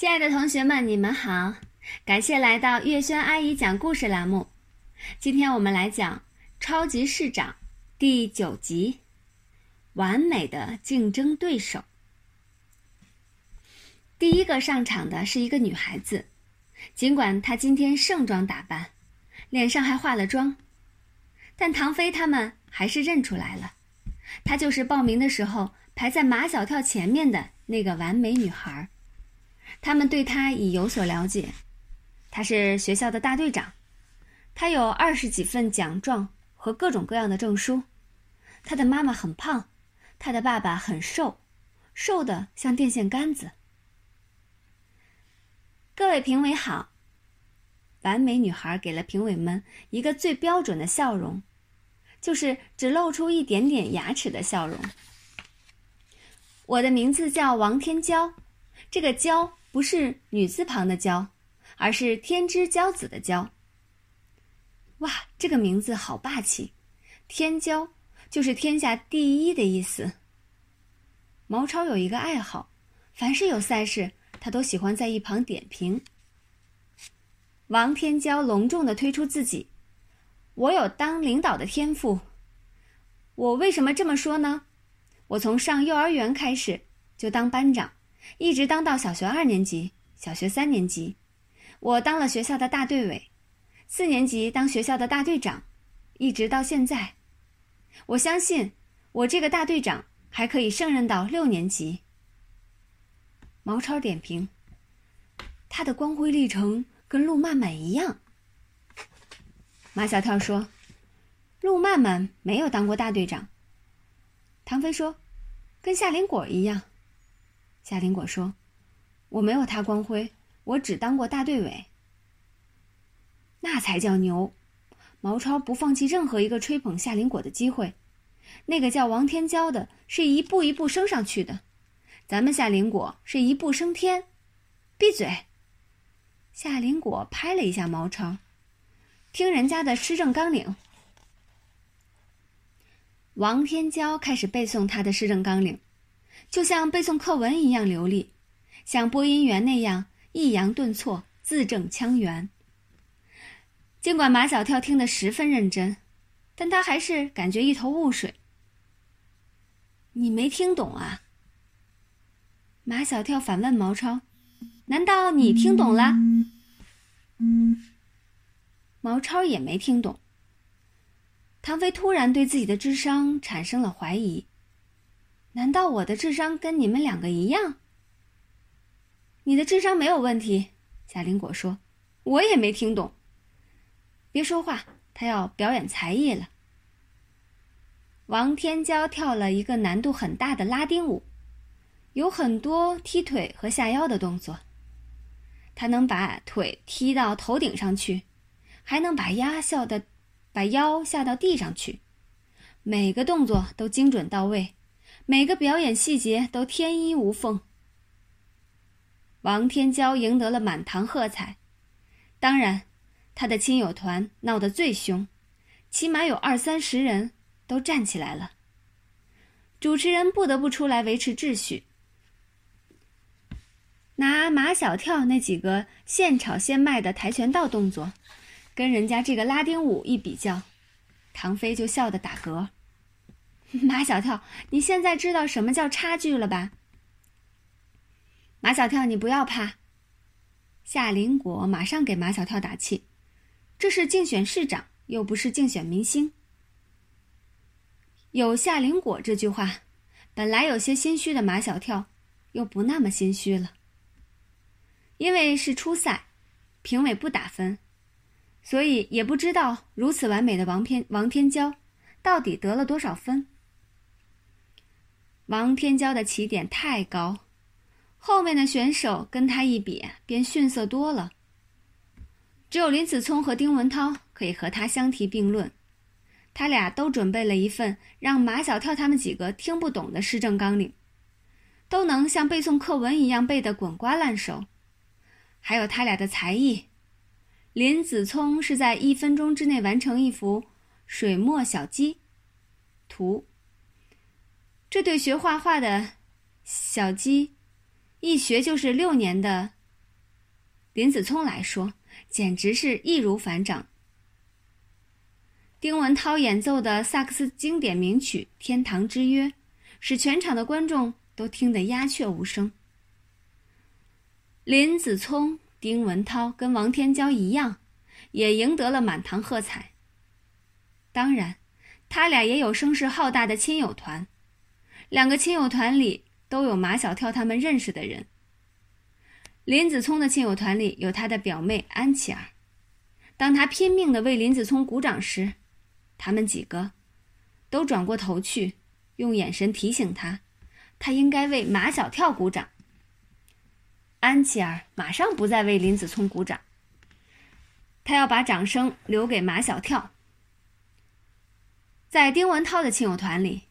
亲爱的同学们，你们好！感谢来到月轩阿姨讲故事栏目。今天我们来讲《超级市长》第九集《完美的竞争对手》。第一个上场的是一个女孩子，尽管她今天盛装打扮，脸上还化了妆，但唐飞他们还是认出来了，她就是报名的时候排在马小跳前面的那个完美女孩。他们对他已有所了解，他是学校的大队长，他有二十几份奖状和各种各样的证书。他的妈妈很胖，他的爸爸很瘦，瘦的像电线杆子。各位评委好，完美女孩给了评委们一个最标准的笑容，就是只露出一点点牙齿的笑容。我的名字叫王天娇，这个“娇”。不是女字旁的“娇”，而是天之骄子的“骄”。哇，这个名字好霸气！天骄就是天下第一的意思。毛超有一个爱好，凡是有赛事，他都喜欢在一旁点评。王天骄隆重的推出自己：“我有当领导的天赋。”我为什么这么说呢？我从上幼儿园开始就当班长。一直当到小学二年级、小学三年级，我当了学校的大队委，四年级当学校的大队长，一直到现在。我相信我这个大队长还可以胜任到六年级。毛超点评：他的光辉历程跟陆曼曼一样。马小跳说：“陆曼曼没有当过大队长。”唐飞说：“跟夏林果一样。”夏林果说：“我没有他光辉，我只当过大队委。那才叫牛！毛超不放弃任何一个吹捧夏林果的机会。那个叫王天骄的，是一步一步升上去的。咱们夏林果是一步升天。闭嘴！”夏林果拍了一下毛超，听人家的施政纲领。王天骄开始背诵他的施政纲领。就像背诵课文一样流利，像播音员那样抑扬顿挫、字正腔圆。尽管马小跳听得十分认真，但他还是感觉一头雾水。你没听懂啊？马小跳反问毛超：“难道你听懂了？”毛超也没听懂。唐飞突然对自己的智商产生了怀疑。难道我的智商跟你们两个一样？你的智商没有问题，贾林果说。我也没听懂。别说话，他要表演才艺了。王天娇跳了一个难度很大的拉丁舞，有很多踢腿和下腰的动作。他能把腿踢到头顶上去，还能把腰笑的把腰下到地上去，每个动作都精准到位。每个表演细节都天衣无缝。王天娇赢得了满堂喝彩，当然，他的亲友团闹得最凶，起码有二三十人都站起来了。主持人不得不出来维持秩序。拿马小跳那几个现炒现卖的跆拳道动作，跟人家这个拉丁舞一比较，唐飞就笑得打嗝。马小跳，你现在知道什么叫差距了吧？马小跳，你不要怕。夏林果马上给马小跳打气：“这是竞选市长，又不是竞选明星。”有夏林果这句话，本来有些心虚的马小跳，又不那么心虚了。因为是初赛，评委不打分，所以也不知道如此完美的王天王天骄，到底得了多少分。王天骄的起点太高，后面的选手跟他一比便逊色多了。只有林子聪和丁文涛可以和他相提并论，他俩都准备了一份让马小跳他们几个听不懂的施政纲领，都能像背诵课文一样背得滚瓜烂熟。还有他俩的才艺，林子聪是在一分钟之内完成一幅水墨小鸡图。这对学画画的小鸡，一学就是六年的林子聪来说，简直是易如反掌。丁文涛演奏的萨克斯经典名曲《天堂之约》，使全场的观众都听得鸦雀无声。林子聪、丁文涛跟王天娇一样，也赢得了满堂喝彩。当然，他俩也有声势浩大的亲友团，两个亲友团里都有马小跳他们认识的人。林子聪的亲友团里有他的表妹安琪儿，当他拼命的为林子聪鼓掌时。他们几个都转过头去，用眼神提醒他，他应该为马小跳鼓掌。安琪儿马上不再为林子聪鼓掌，他要把掌声留给马小跳。在丁文涛的亲友团里，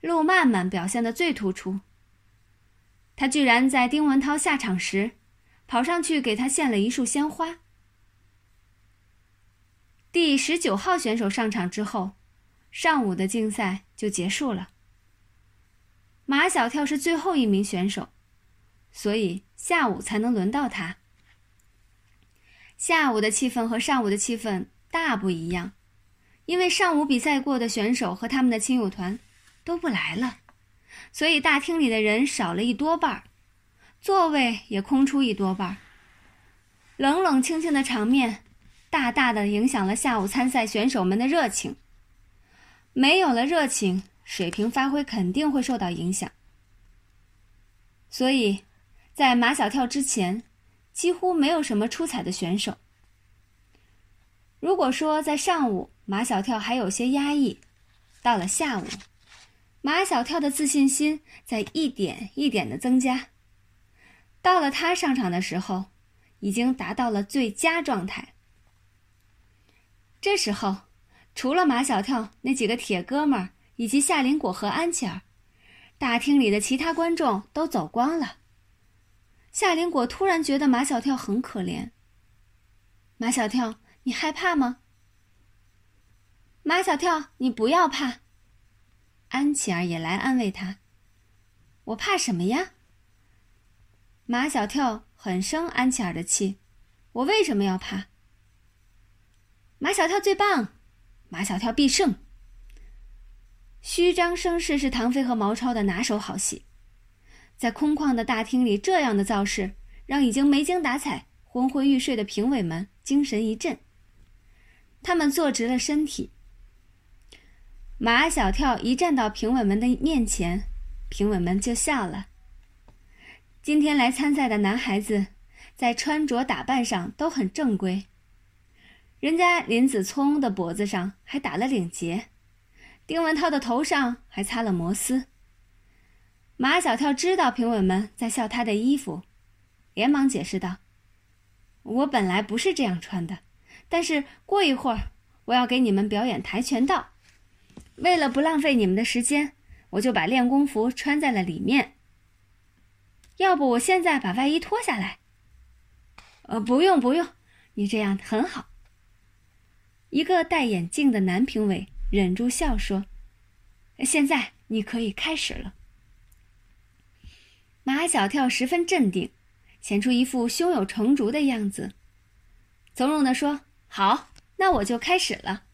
陆曼曼表现的最突出。他居然在丁文涛下场时，跑上去给他献了一束鲜花。第十九号选手上场之后，上午的竞赛就结束了。马小跳是最后一名选手，所以下午才能轮到他。下午的气氛和上午的气氛大不一样，因为上午比赛过的选手和他们的亲友团都不来了，所以大厅里的人少了一多半座位也空出一多半冷冷清清的场面。大大的影响了下午参赛选手们的热情。没有了热情，水平发挥肯定会受到影响。所以，在马小跳之前，几乎没有什么出彩的选手。如果说在上午马小跳还有些压抑，到了下午，马小跳的自信心在一点一点的增加。到了他上场的时候，已经达到了最佳状态。这时候，除了马小跳那几个铁哥们儿以及夏林果和安琪儿，大厅里的其他观众都走光了。夏林果突然觉得马小跳很可怜。马小跳，你害怕吗？马小跳，你不要怕。安琪儿也来安慰他。我怕什么呀？马小跳很生安琪儿的气。我为什么要怕？马小跳最棒，马小跳必胜。虚张声势是唐飞和毛超的拿手好戏，在空旷的大厅里，这样的造势让已经没精打采、昏昏欲睡的评委们精神一振。他们坐直了身体。马小跳一站到评委们的面前，评委们就笑了。今天来参赛的男孩子，在穿着打扮上都很正规。人家林子聪的脖子上还打了领结，丁文涛的头上还擦了摩丝。马小跳知道评委们在笑他的衣服，连忙解释道：“我本来不是这样穿的，但是过一会儿我要给你们表演跆拳道，为了不浪费你们的时间，我就把练功服穿在了里面。要不我现在把外衣脱下来？呃，不用不用，你这样很好。”一个戴眼镜的男评委忍住笑说：“现在你可以开始了。”马小跳十分镇定，显出一副胸有成竹的样子，从容地说：“好，那我就开始了。”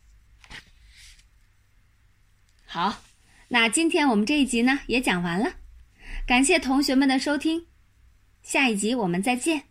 好，那今天我们这一集呢也讲完了，感谢同学们的收听，下一集我们再见。